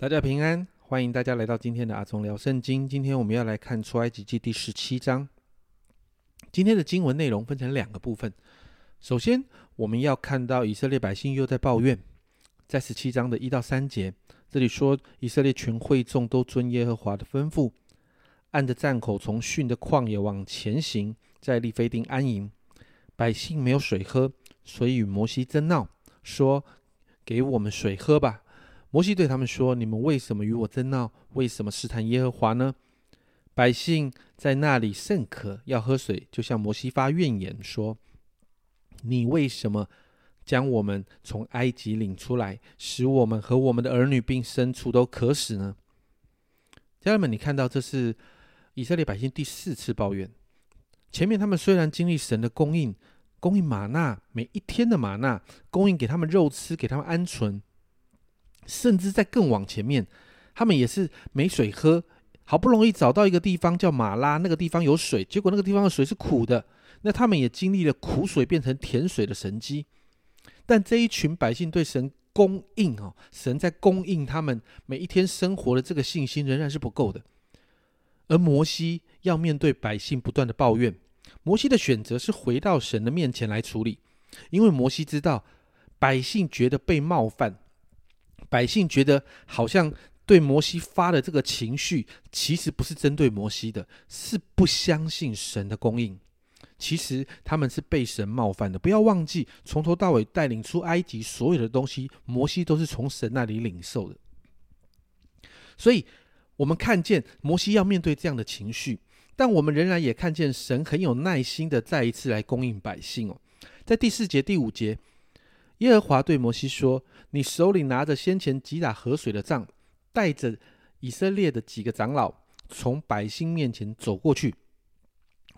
大家平安，欢迎大家来到今天的阿聪聊圣经。今天我们要来看出埃及记第十七章。今天的经文内容分成两个部分。首先，我们要看到以色列百姓又在抱怨，在十七章的一到三节，这里说以色列全会众都遵耶和华的吩咐，按着战口从逊的旷野往前行，在利非定安营。百姓没有水喝，所以与摩西争闹，说：“给我们水喝吧。”摩西对他们说：“你们为什么与我争闹？为什么试探耶和华呢？”百姓在那里甚渴，要喝水，就向摩西发怨言，说：“你为什么将我们从埃及领出来，使我们和我们的儿女并牲畜都渴死呢？”家人们，你看到这是以色列百姓第四次抱怨。前面他们虽然经历神的供应，供应玛纳每一天的玛纳，供应给他们肉吃，给他们鹌鹑。甚至在更往前面，他们也是没水喝，好不容易找到一个地方叫马拉，那个地方有水，结果那个地方的水是苦的。那他们也经历了苦水变成甜水的神迹。但这一群百姓对神供应哦，神在供应他们每一天生活的这个信心仍然是不够的。而摩西要面对百姓不断的抱怨，摩西的选择是回到神的面前来处理，因为摩西知道百姓觉得被冒犯。百姓觉得好像对摩西发的这个情绪，其实不是针对摩西的，是不相信神的供应。其实他们是被神冒犯的。不要忘记，从头到尾带领出埃及所有的东西，摩西都是从神那里领受的。所以，我们看见摩西要面对这样的情绪，但我们仍然也看见神很有耐心的再一次来供应百姓哦。在第四节、第五节。耶和华对摩西说：“你手里拿着先前击打河水的杖，带着以色列的几个长老，从百姓面前走过去。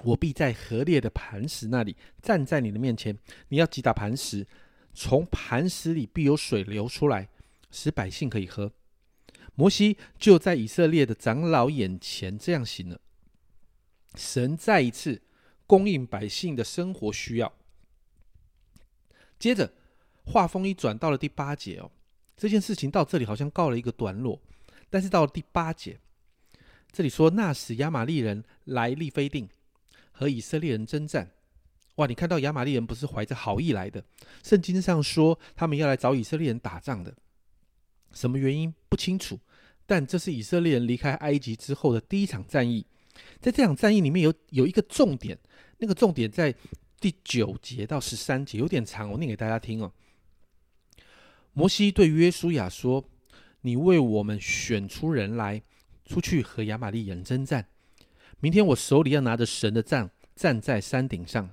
我必在河裂的磐石那里站在你的面前。你要击打磐石，从磐石里必有水流出来，使百姓可以喝。”摩西就在以色列的长老眼前这样行了。神再一次供应百姓的生活需要。接着。话锋一转，到了第八节哦，这件事情到这里好像告了一个段落。但是到了第八节，这里说那时亚玛利人来利非定和以色列人征战。哇，你看到亚玛利人不是怀着好意来的，圣经上说他们要来找以色列人打仗的。什么原因不清楚，但这是以色列人离开埃及之后的第一场战役。在这场战役里面有有一个重点，那个重点在第九节到十三节，有点长，我念给大家听哦。摩西对约书亚说：“你为我们选出人来，出去和亚玛利人征战。明天我手里要拿着神的杖，站在山顶上。”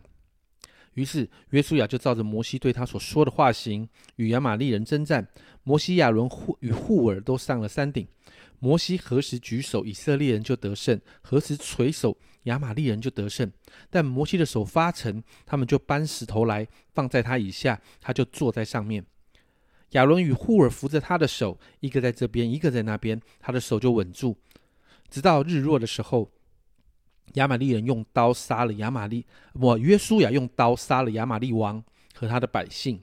于是约书亚就照着摩西对他所说的话行，与亚玛利人征战。摩西、亚伦与户尔都上了山顶。摩西何时举手，以色列人就得胜；何时垂手，亚玛利人就得胜。但摩西的手发沉，他们就搬石头来放在他以下，他就坐在上面。亚伦与户尔扶着他的手，一个在这边，一个在那边，他的手就稳住。直到日落的时候，亚玛利人用刀杀了亚玛利，我约书亚用刀杀了亚玛利王和他的百姓。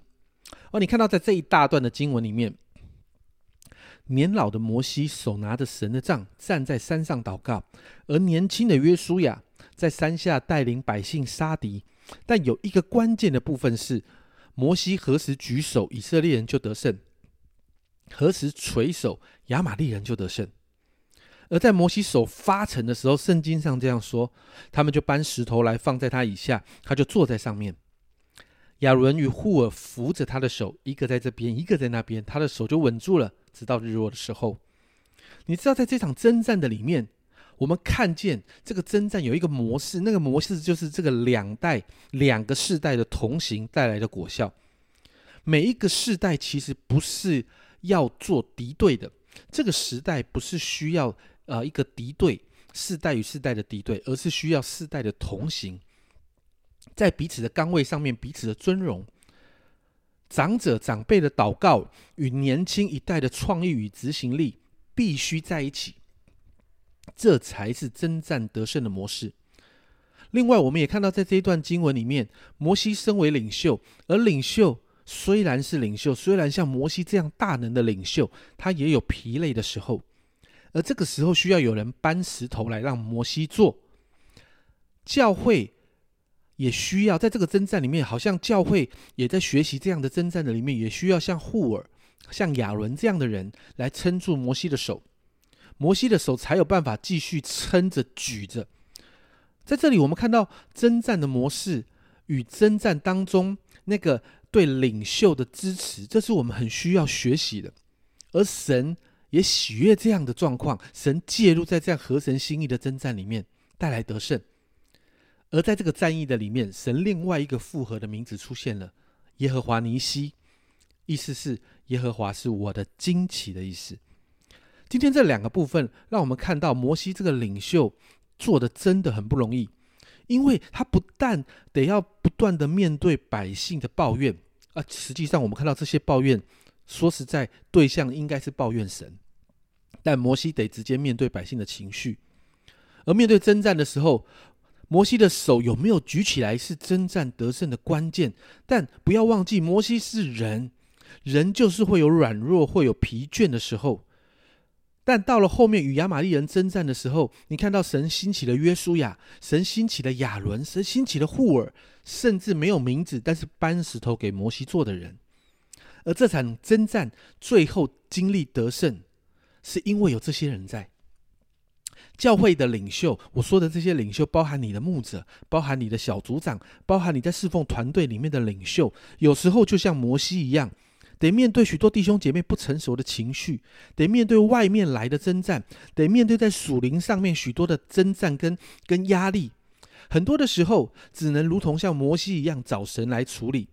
哦，你看到在这一大段的经文里面，年老的摩西手拿着神的杖站在山上祷告，而年轻的约书亚在山下带领百姓杀敌。但有一个关键的部分是。摩西何时举手，以色列人就得胜；何时垂手，亚玛利人就得胜。而在摩西手发沉的时候，圣经上这样说：他们就搬石头来放在他以下，他就坐在上面。亚伦与户尔扶着他的手，一个在这边，一个在那边，他的手就稳住了，直到日落的时候。你知道，在这场征战的里面。我们看见这个征战有一个模式，那个模式就是这个两代、两个世代的同行带来的果效。每一个世代其实不是要做敌对的，这个时代不是需要呃一个敌对世代与世代的敌对，而是需要世代的同行，在彼此的岗位上面彼此的尊荣，长者长辈的祷告与年轻一代的创意与执行力必须在一起。这才是征战得胜的模式。另外，我们也看到，在这一段经文里面，摩西身为领袖，而领袖虽然是领袖，虽然像摩西这样大能的领袖，他也有疲累的时候。而这个时候需要有人搬石头来让摩西做。教会也需要在这个征战里面，好像教会也在学习这样的征战的里面，也需要像户尔、像亚伦这样的人来撑住摩西的手，摩西的手才有办法继续撑着举着。在这里，我们看到征战的模式与征战当中那个对领袖的支持，这是我们很需要学习的。而神。也喜悦这样的状况，神介入在这样合神心意的征战里面，带来得胜。而在这个战役的里面，神另外一个复合的名字出现了——耶和华尼西，意思是耶和华是我的惊奇的意思。今天这两个部分，让我们看到摩西这个领袖做的真的很不容易，因为他不但得要不断的面对百姓的抱怨，啊，实际上我们看到这些抱怨，说实在，对象应该是抱怨神。但摩西得直接面对百姓的情绪，而面对征战的时候，摩西的手有没有举起来是征战得胜的关键。但不要忘记，摩西是人，人就是会有软弱、会有疲倦的时候。但到了后面与亚玛利人征战的时候，你看到神兴起了约书亚，神兴起了亚伦，神兴起了户尔，甚至没有名字，但是搬石头给摩西做的人。而这场征战最后经历得胜。是因为有这些人在教会的领袖，我说的这些领袖，包含你的牧者，包含你的小组长，包含你在侍奉团队里面的领袖。有时候就像摩西一样，得面对许多弟兄姐妹不成熟的情绪，得面对外面来的征战，得面对在属灵上面许多的征战跟跟压力。很多的时候，只能如同像摩西一样找神来处理。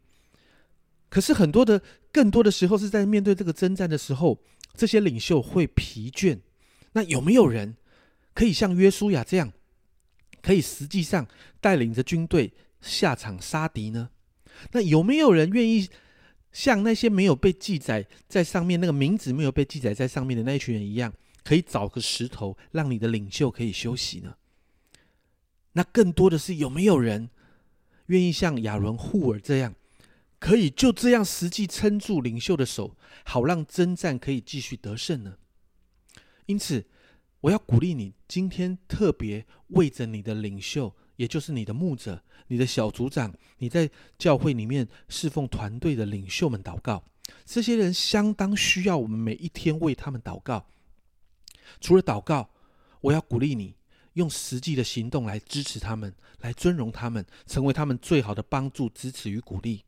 可是很多的更多的时候，是在面对这个征战的时候。这些领袖会疲倦，那有没有人可以像约书亚这样，可以实际上带领着军队下场杀敌呢？那有没有人愿意像那些没有被记载在上面那个名字没有被记载在上面的那一群人一样，可以找个石头让你的领袖可以休息呢？那更多的是有没有人愿意像亚伦、户尔这样？可以就这样实际撑住领袖的手，好让征战可以继续得胜呢。因此，我要鼓励你，今天特别为着你的领袖，也就是你的牧者、你的小组长、你在教会里面侍奉团队的领袖们祷告。这些人相当需要我们每一天为他们祷告。除了祷告，我要鼓励你用实际的行动来支持他们，来尊荣他们，成为他们最好的帮助、支持与鼓励。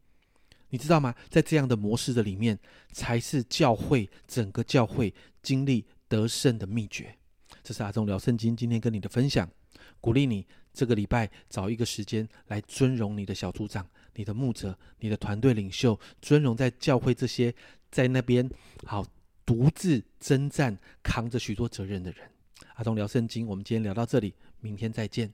你知道吗？在这样的模式的里面，才是教会整个教会经历得胜的秘诀。这是阿忠聊圣经今天跟你的分享，鼓励你这个礼拜找一个时间来尊荣你的小组长、你的牧者、你的团队领袖，尊荣在教会这些在那边好独自征战、扛着许多责任的人。阿东聊圣经，我们今天聊到这里，明天再见。